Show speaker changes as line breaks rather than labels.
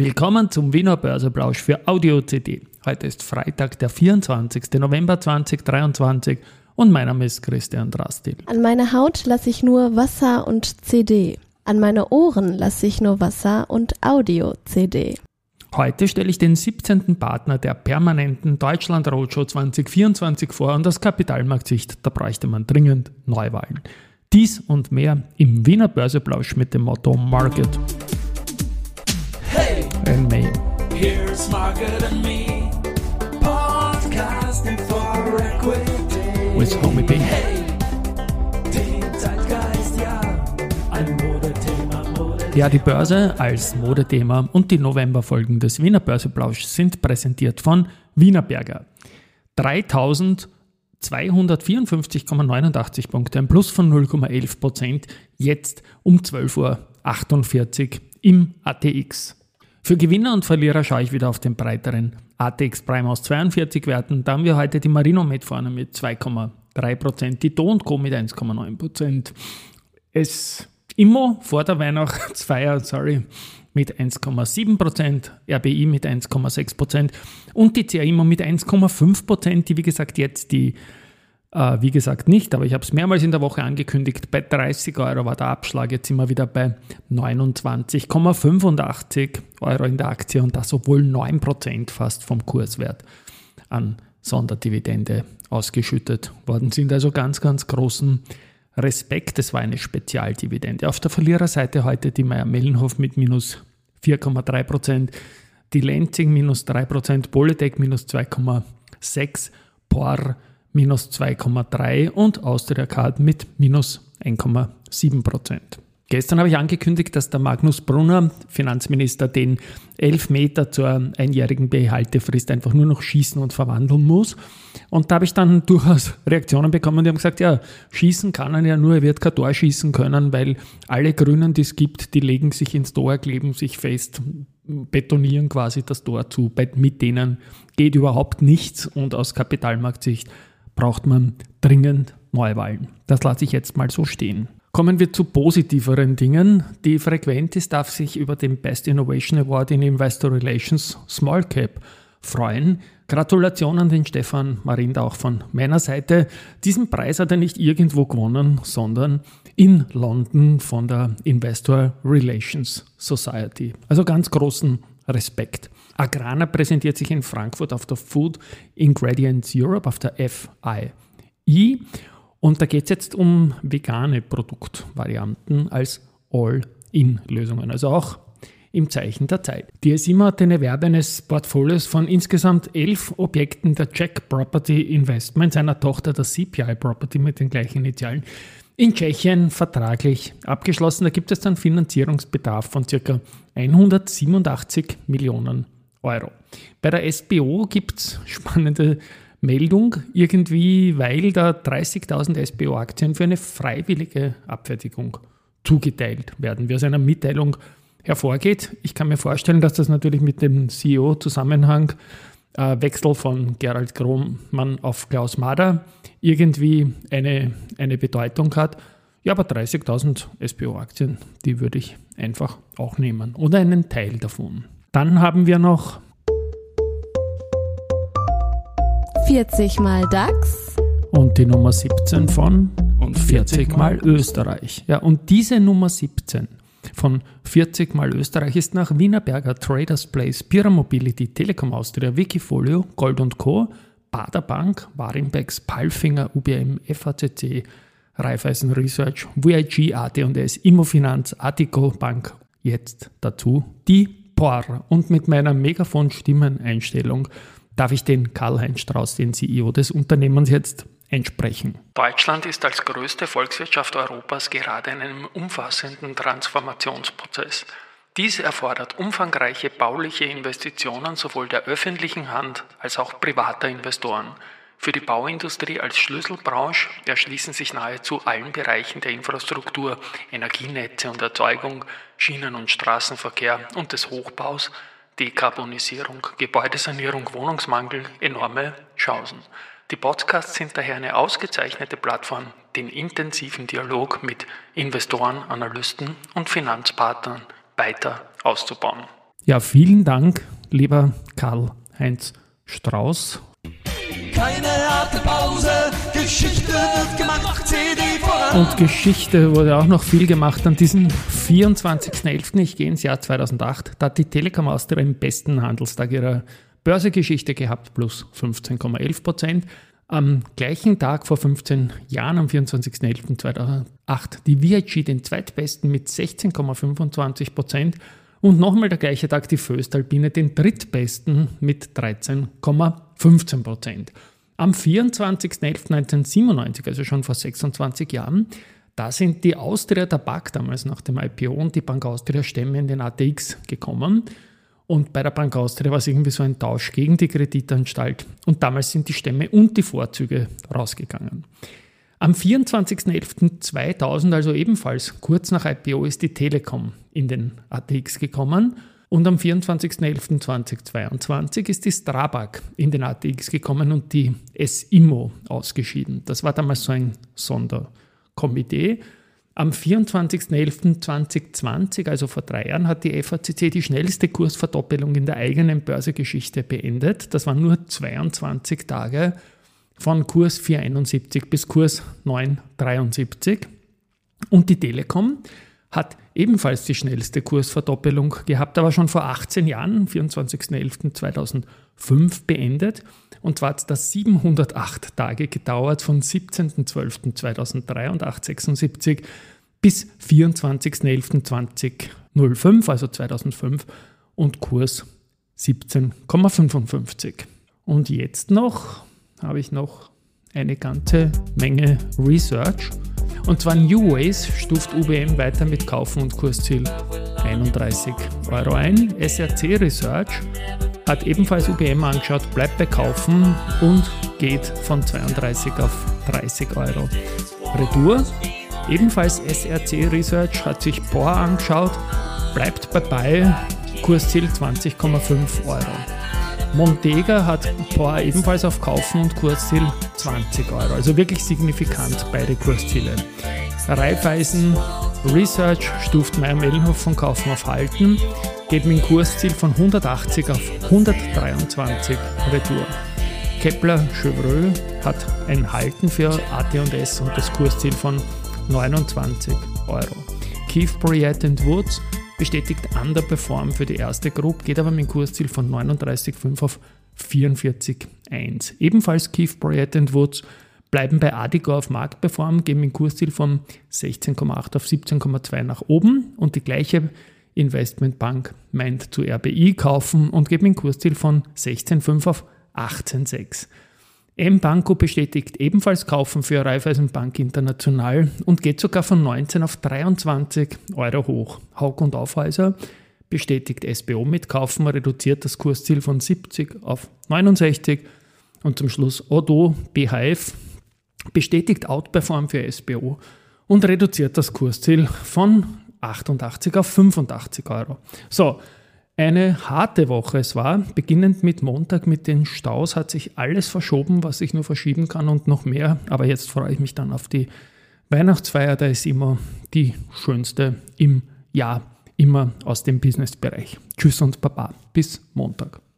Willkommen zum Wiener Börseplausch für Audio CD. Heute ist Freitag, der 24. November 2023 und mein Name ist Christian Drastil.
An meine Haut lasse ich nur Wasser und CD. An meine Ohren lasse ich nur Wasser und Audio CD.
Heute stelle ich den 17. Partner der permanenten Deutschland Roadshow 2024 vor und aus Kapitalmarktsicht, da bräuchte man dringend Neuwahlen. Dies und mehr im Wiener Börseplausch mit dem Motto Market.
Here's Margaret and me, podcasting for equity.
With Homie B.
Hey, den Zeitgeist, ja, ein Modethema, Modethema.
Ja, die Börse als Modethema und die Novemberfolgen des Wiener Börseplausch sind präsentiert von Wienerberger. 3254,89 Punkte, ein Plus von 0,11 Prozent, jetzt um 12.48 Uhr im ATX. Für Gewinner und Verlierer schaue ich wieder auf den breiteren ATX Prime aus 42 Werten. Da haben wir heute die Marino mit vorne mit 2,3%, die Do Co mit 1,9%. Es Immo vor der Weihnachtsfeier, sorry, mit 1,7%, RBI mit 1,6% und die CA Immo mit 1,5%, die wie gesagt jetzt die äh, wie gesagt nicht, aber ich habe es mehrmals in der Woche angekündigt. Bei 30 Euro war der Abschlag. Jetzt sind wir wieder bei 29,85 Euro in der Aktie und das obwohl 9% fast vom Kurswert an Sonderdividende ausgeschüttet worden sind. Also ganz, ganz großen Respekt. Es war eine Spezialdividende. Auf der Verliererseite heute die Meier-Mellenhof mit minus 4,3%, die Lenzing minus 3%, Polytech minus 2,6%, POR minus 2,3 und Austria Card mit minus 1,7 Prozent. Gestern habe ich angekündigt, dass der Magnus Brunner, Finanzminister, den Elfmeter zur einjährigen Behaltefrist einfach nur noch schießen und verwandeln muss. Und da habe ich dann durchaus Reaktionen bekommen, die haben gesagt, ja, schießen kann er ja nur, er wird kein Tor schießen können, weil alle Grünen, die es gibt, die legen sich ins Tor, kleben sich fest, betonieren quasi das Tor zu. Mit denen geht überhaupt nichts und aus Kapitalmarktsicht braucht man dringend Neuwahlen. Das lasse ich jetzt mal so stehen. Kommen wir zu positiveren Dingen. Die Frequentis darf sich über den Best Innovation Award in Investor Relations Small Cap freuen. Gratulation an den Stefan Marinda auch von meiner Seite. Diesen Preis hat er nicht irgendwo gewonnen, sondern in London von der Investor Relations Society. Also ganz großen Respekt. Agrana präsentiert sich in Frankfurt auf der Food Ingredients Europe, auf der FII. Und da geht es jetzt um vegane Produktvarianten als All-In-Lösungen. Also auch im Zeichen der Zeit. Die DSIMA hat den Erwerb eines Portfolios von insgesamt elf Objekten der Czech Property Investment, seiner Tochter der CPI Property mit den gleichen Initialen, in Tschechien vertraglich abgeschlossen. Da gibt es dann Finanzierungsbedarf von ca. 187 Millionen Euro. Bei der SBO gibt es spannende Meldung, irgendwie, weil da 30.000 SBO-Aktien für eine freiwillige Abfertigung zugeteilt werden, wie aus einer Mitteilung hervorgeht. Ich kann mir vorstellen, dass das natürlich mit dem CEO-Zusammenhang äh, Wechsel von Gerald Krohmann auf Klaus Mader irgendwie eine, eine Bedeutung hat. Ja, aber 30.000 SBO-Aktien, die würde ich einfach auch nehmen oder einen Teil davon. Dann haben wir noch
40 mal DAX.
und die Nummer 17 von und 40 mal Österreich. Ja, und diese Nummer 17 von 40 mal Österreich ist nach Wienerberger, Traders Place, Pira Mobility, Telekom Austria, Wikifolio, Gold Co., Bader Bank, Warimbex, Palfinger, UBM, FACC, Raiffeisen Research, VIG, AT&S, Immofinanz, Artico Bank, jetzt dazu die POR. Und mit meiner Megafon-Stimmeneinstellung darf ich den Karl-Heinz Strauß, den CEO des Unternehmens, jetzt einsprechen. Deutschland ist als größte Volkswirtschaft Europas gerade in einem umfassenden Transformationsprozess. Dies erfordert umfangreiche bauliche Investitionen sowohl der öffentlichen Hand als auch privater Investoren. Für die Bauindustrie als Schlüsselbranche erschließen sich nahezu allen Bereichen der Infrastruktur, Energienetze und Erzeugung, Schienen- und Straßenverkehr und des Hochbaus, Dekarbonisierung, Gebäudesanierung, Wohnungsmangel enorme Chancen. Die Podcasts sind daher eine ausgezeichnete Plattform, den intensiven Dialog mit Investoren, Analysten und Finanzpartnern weiter auszubauen. Ja, vielen Dank, lieber Karl-Heinz Strauß.
Keine harte Pause, Geschichte wird gemacht, CD voran.
Und Geschichte wurde auch noch viel gemacht an diesem 24.11. Ich gehe ins Jahr 2008. Da hat die Telekom Austria im besten Handelstag ihrer Börsegeschichte gehabt, plus 15,11 Prozent. Am gleichen Tag vor 15 Jahren, am 24.11.2008, die VIG den zweitbesten mit 16,25 Prozent und nochmal der gleiche Tag die Föstalpine den drittbesten mit 13,15 Prozent. Am 24.11.1997, also schon vor 26 Jahren, da sind die Austria Tabak damals nach dem IPO und die Bank Austria Stämme in den ATX gekommen. Und bei der Bank Austria war es irgendwie so ein Tausch gegen die Kreditanstalt. Und damals sind die Stämme und die Vorzüge rausgegangen. Am 24.11.2000, also ebenfalls kurz nach IPO, ist die Telekom in den ATX gekommen. Und am 24.11.2022 ist die Strabag in den ATX gekommen und die SIMO ausgeschieden. Das war damals so ein Sonderkomitee. Am 24.11.2020, also vor drei Jahren, hat die FACC die schnellste Kursverdoppelung in der eigenen Börsegeschichte beendet. Das waren nur 22 Tage von Kurs 471 bis Kurs 973. Und die Telekom hat ebenfalls die schnellste Kursverdoppelung gehabt, aber schon vor 18 Jahren, 24.11.2005 beendet. Und zwar hat das 708 Tage gedauert, von 17.12.2003 und 876 bis 24.11.2005, also 2005, und Kurs 17,55. Und jetzt noch habe ich noch eine ganze Menge Research. Und zwar New Ways stuft UBM weiter mit Kaufen und Kursziel 31 Euro ein. SRC Research hat ebenfalls UBM angeschaut, bleibt bei Kaufen und geht von 32 auf 30 Euro. Retour, ebenfalls SRC Research hat sich POR angeschaut, bleibt dabei, Kursziel 20,5 Euro. Montega hat POR ebenfalls auf Kaufen und Kursziel 20 Euro. Also wirklich signifikant beide Kursziele. Raiffeisen Research stuft Meyer Mellenhof von Kaufen auf Halten, geht mit dem Kursziel von 180 auf 123 Retour. Kepler Chevreux hat ein Halten für AT&S und das Kursziel von 29 Euro. Keith Bryant Woods bestätigt Underperform für die erste Gruppe, geht aber mit dem Kursziel von 39,5 auf 44,1. Ebenfalls Keith Bryant Woods bleiben bei Adigo auf Marktperform, geben dem Kursziel von 16,8 auf 17,2 nach oben und die gleiche Investmentbank meint zu RBI kaufen und geben dem Kursziel von 16,5 auf 18,6. M-Banco bestätigt ebenfalls Kaufen für Raiffeisenbank International und geht sogar von 19 auf 23 Euro hoch. Haug und Aufhäuser bestätigt SBO mit Kaufen, reduziert das Kursziel von 70 auf 69 und zum Schluss Odo BHF bestätigt Outperform für SBO und reduziert das Kursziel von 88 auf 85 Euro. So, eine harte Woche es war. Beginnend mit Montag mit den Staus hat sich alles verschoben, was ich nur verschieben kann und noch mehr. Aber jetzt freue ich mich dann auf die Weihnachtsfeier. Da ist immer die schönste im Jahr, immer aus dem Businessbereich. Tschüss und Baba. Bis Montag.